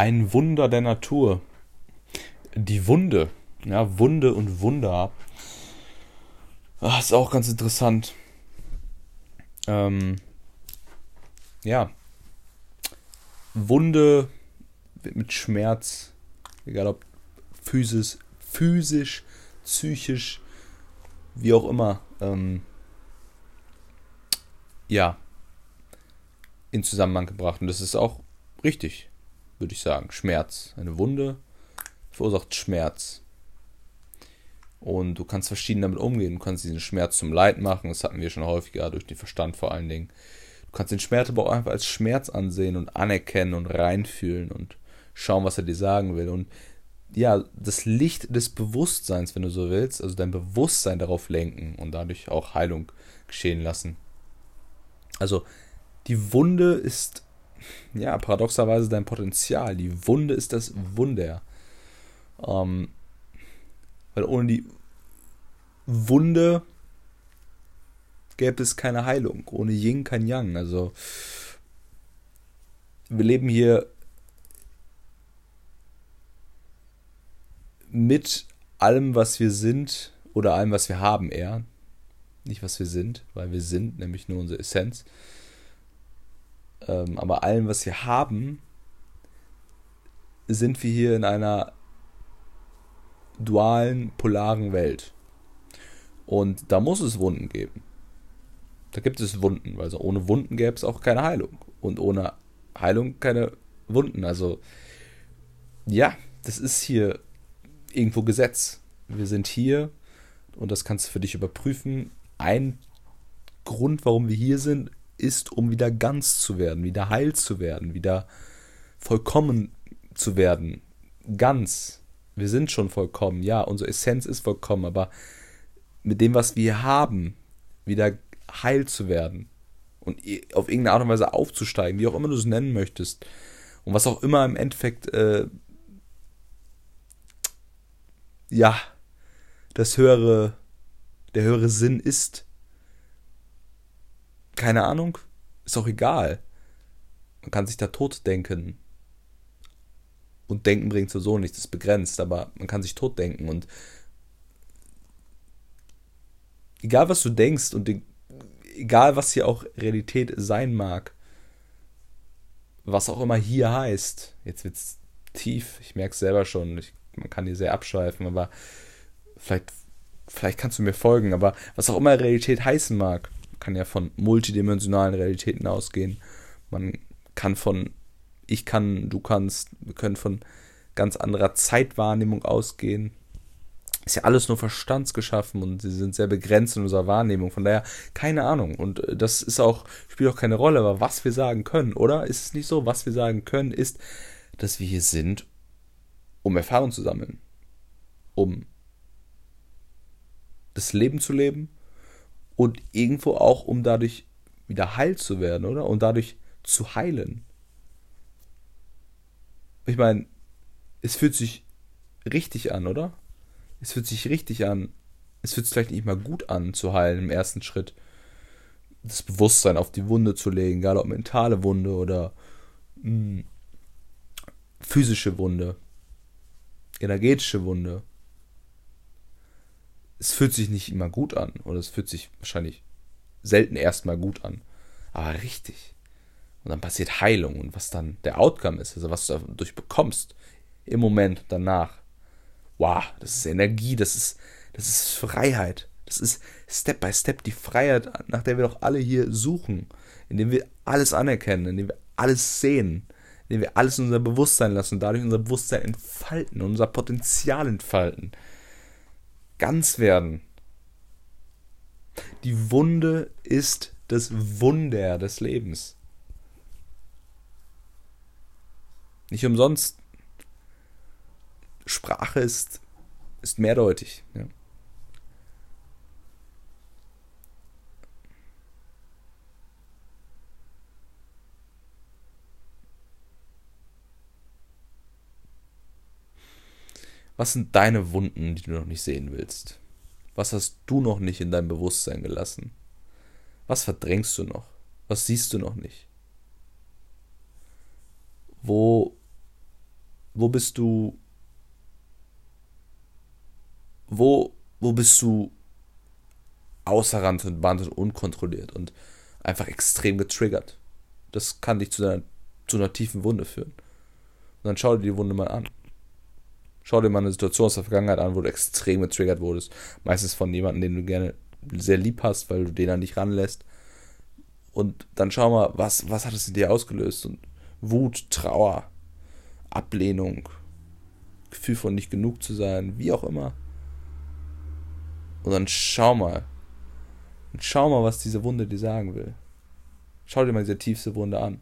Ein Wunder der Natur. Die Wunde. Ja, Wunde und Wunder. Das ah, ist auch ganz interessant. Ähm, ja. Wunde mit Schmerz, egal ob physisch, physisch, psychisch, wie auch immer, ähm, ja, in Zusammenhang gebracht. Und das ist auch richtig, würde ich sagen. Schmerz. Eine Wunde verursacht Schmerz. Und du kannst verschieden damit umgehen. Du kannst diesen Schmerz zum Leid machen. Das hatten wir schon häufiger durch den Verstand vor allen Dingen. Du kannst den Schmerz aber auch einfach als Schmerz ansehen und anerkennen und reinfühlen und schauen, was er dir sagen will. Und ja, das Licht des Bewusstseins, wenn du so willst, also dein Bewusstsein darauf lenken und dadurch auch Heilung geschehen lassen. Also die Wunde ist, ja, paradoxerweise dein Potenzial. Die Wunde ist das Wunder. Ähm, weil ohne die Wunde gäbe es keine Heilung. Ohne Yin kein Yang. Also wir leben hier mit allem, was wir sind oder allem, was wir haben eher. Nicht, was wir sind, weil wir sind nämlich nur unsere Essenz. Ähm, aber allem, was wir haben, sind wir hier in einer dualen, polaren Welt. Und da muss es Wunden geben. Da gibt es Wunden, weil also ohne Wunden gäbe es auch keine Heilung. Und ohne Heilung keine Wunden. Also, ja, das ist hier irgendwo Gesetz. Wir sind hier und das kannst du für dich überprüfen. Ein Grund, warum wir hier sind, ist, um wieder ganz zu werden, wieder heil zu werden, wieder vollkommen zu werden. Ganz. Wir sind schon vollkommen, ja, unsere Essenz ist vollkommen, aber mit dem, was wir haben, wieder heil zu werden und auf irgendeine Art und Weise aufzusteigen, wie auch immer du es nennen möchtest. Und was auch immer im Endeffekt, äh, ja, das höhere, der höhere Sinn ist keine Ahnung, ist auch egal. Man kann sich da tot denken. Und denken bringt sowieso nichts, ist begrenzt, aber man kann sich tot denken und egal was du denkst und egal was hier auch Realität sein mag, was auch immer hier heißt, jetzt wird's tief, ich merke es selber schon, ich, man kann hier sehr abschweifen, aber vielleicht, vielleicht kannst du mir folgen, aber was auch immer Realität heißen mag, kann ja von multidimensionalen Realitäten ausgehen. Man kann von ich kann, du kannst, wir können von ganz anderer Zeitwahrnehmung ausgehen. Ist ja alles nur verstandsgeschaffen und sie sind sehr begrenzt in unserer Wahrnehmung. Von daher, keine Ahnung. Und äh, das ist auch, spielt auch keine Rolle, aber was wir sagen können, oder? Ist es nicht so? Was wir sagen können, ist, dass wir hier sind, um Erfahrung zu sammeln. Um das Leben zu leben und irgendwo auch, um dadurch wieder heil zu werden, oder? Und dadurch zu heilen. Ich meine, es fühlt sich richtig an, oder? Es fühlt sich richtig an. Es fühlt sich vielleicht nicht mal gut an, zu heilen im ersten Schritt. Das Bewusstsein auf die Wunde zu legen, egal ob mentale Wunde oder mh, hm, physische Wunde, energetische Wunde es fühlt sich nicht immer gut an oder es fühlt sich wahrscheinlich selten erstmal gut an, aber richtig. Und dann passiert Heilung und was dann der Outcome ist, also was du dadurch bekommst im Moment danach. Wow, das ist Energie, das ist das ist Freiheit. Das ist Step by Step die Freiheit, nach der wir doch alle hier suchen, indem wir alles anerkennen, indem wir alles sehen, indem wir alles in unser Bewusstsein lassen, dadurch unser Bewusstsein entfalten, unser Potenzial entfalten ganz werden. Die Wunde ist das Wunder des Lebens. Nicht umsonst. Sprache ist, ist mehrdeutig. Ja. Was sind deine Wunden, die du noch nicht sehen willst? Was hast du noch nicht in dein Bewusstsein gelassen? Was verdrängst du noch? Was siehst du noch nicht? Wo wo bist du, wo, wo bist du außer Rand und Band und unkontrolliert und einfach extrem getriggert. Das kann dich zu einer, zu einer tiefen Wunde führen. Und dann schau dir die Wunde mal an. Schau dir mal eine Situation aus der Vergangenheit an, wo du extrem getriggert wurdest. Meistens von jemandem, den du gerne sehr lieb hast, weil du den an dich ranlässt. Und dann schau mal, was, was hat es in dir ausgelöst? Und Wut, Trauer, Ablehnung, Gefühl von nicht genug zu sein, wie auch immer. Und dann schau mal. Und schau mal, was diese Wunde dir sagen will. Schau dir mal diese tiefste Wunde an.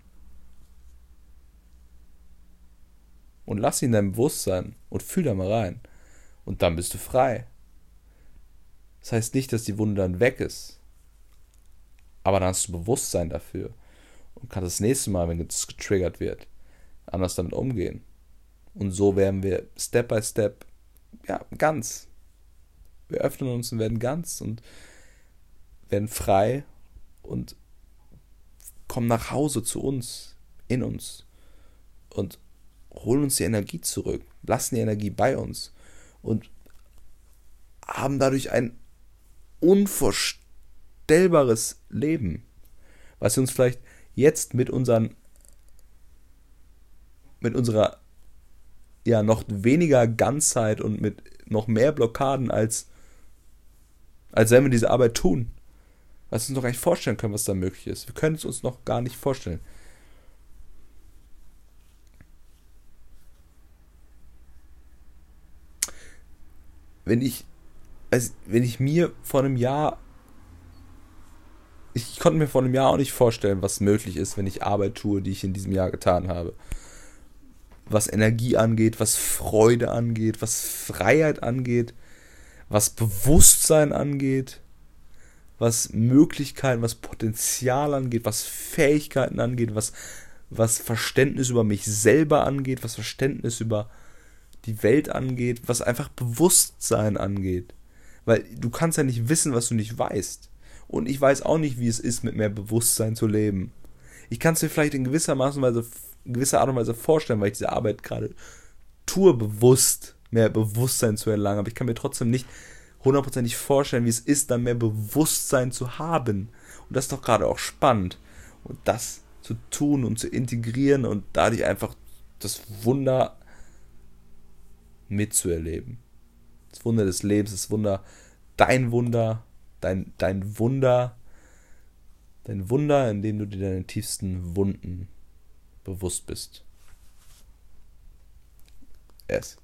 Und lass ihn in deinem Bewusstsein und fühl da mal rein. Und dann bist du frei. Das heißt nicht, dass die Wunde dann weg ist. Aber dann hast du Bewusstsein dafür und kannst das nächste Mal, wenn es getriggert wird, anders damit umgehen. Und so werden wir Step by Step ja, ganz. Wir öffnen uns und werden ganz und werden frei und kommen nach Hause zu uns, in uns und holen uns die Energie zurück, lassen die Energie bei uns und haben dadurch ein unvorstellbares Leben, was wir uns vielleicht jetzt mit unseren mit unserer ja noch weniger Ganzheit und mit noch mehr Blockaden als als wenn wir diese Arbeit tun, was wir uns noch gar nicht vorstellen können, was da möglich ist. Wir können es uns noch gar nicht vorstellen. Wenn ich, also wenn ich mir vor einem Jahr, ich, konnte mir vor einem Jahr auch nicht vorstellen, was möglich ist, wenn ich Arbeit tue, die ich in diesem Jahr getan habe. Was Energie angeht, was Freude angeht, was Freiheit angeht, was Bewusstsein angeht was Möglichkeiten, was Potenzial angeht, was Fähigkeiten angeht, was, was Verständnis über mich selber angeht, was Verständnis über die Welt angeht, was einfach Bewusstsein angeht. Weil du kannst ja nicht wissen, was du nicht weißt. Und ich weiß auch nicht, wie es ist, mit mehr Bewusstsein zu leben. Ich kann es mir vielleicht in gewisser, Weise, in gewisser Art und Weise vorstellen, weil ich diese Arbeit gerade tue, bewusst mehr Bewusstsein zu erlangen. Aber ich kann mir trotzdem nicht hundertprozentig vorstellen, wie es ist, dann mehr Bewusstsein zu haben. Und das ist doch gerade auch spannend. Und das zu tun und zu integrieren und dadurch einfach das Wunder mitzuerleben. Das Wunder des Lebens, das Wunder, dein Wunder, dein, dein Wunder, dein Wunder, in dem du dir deine tiefsten Wunden bewusst bist. Es.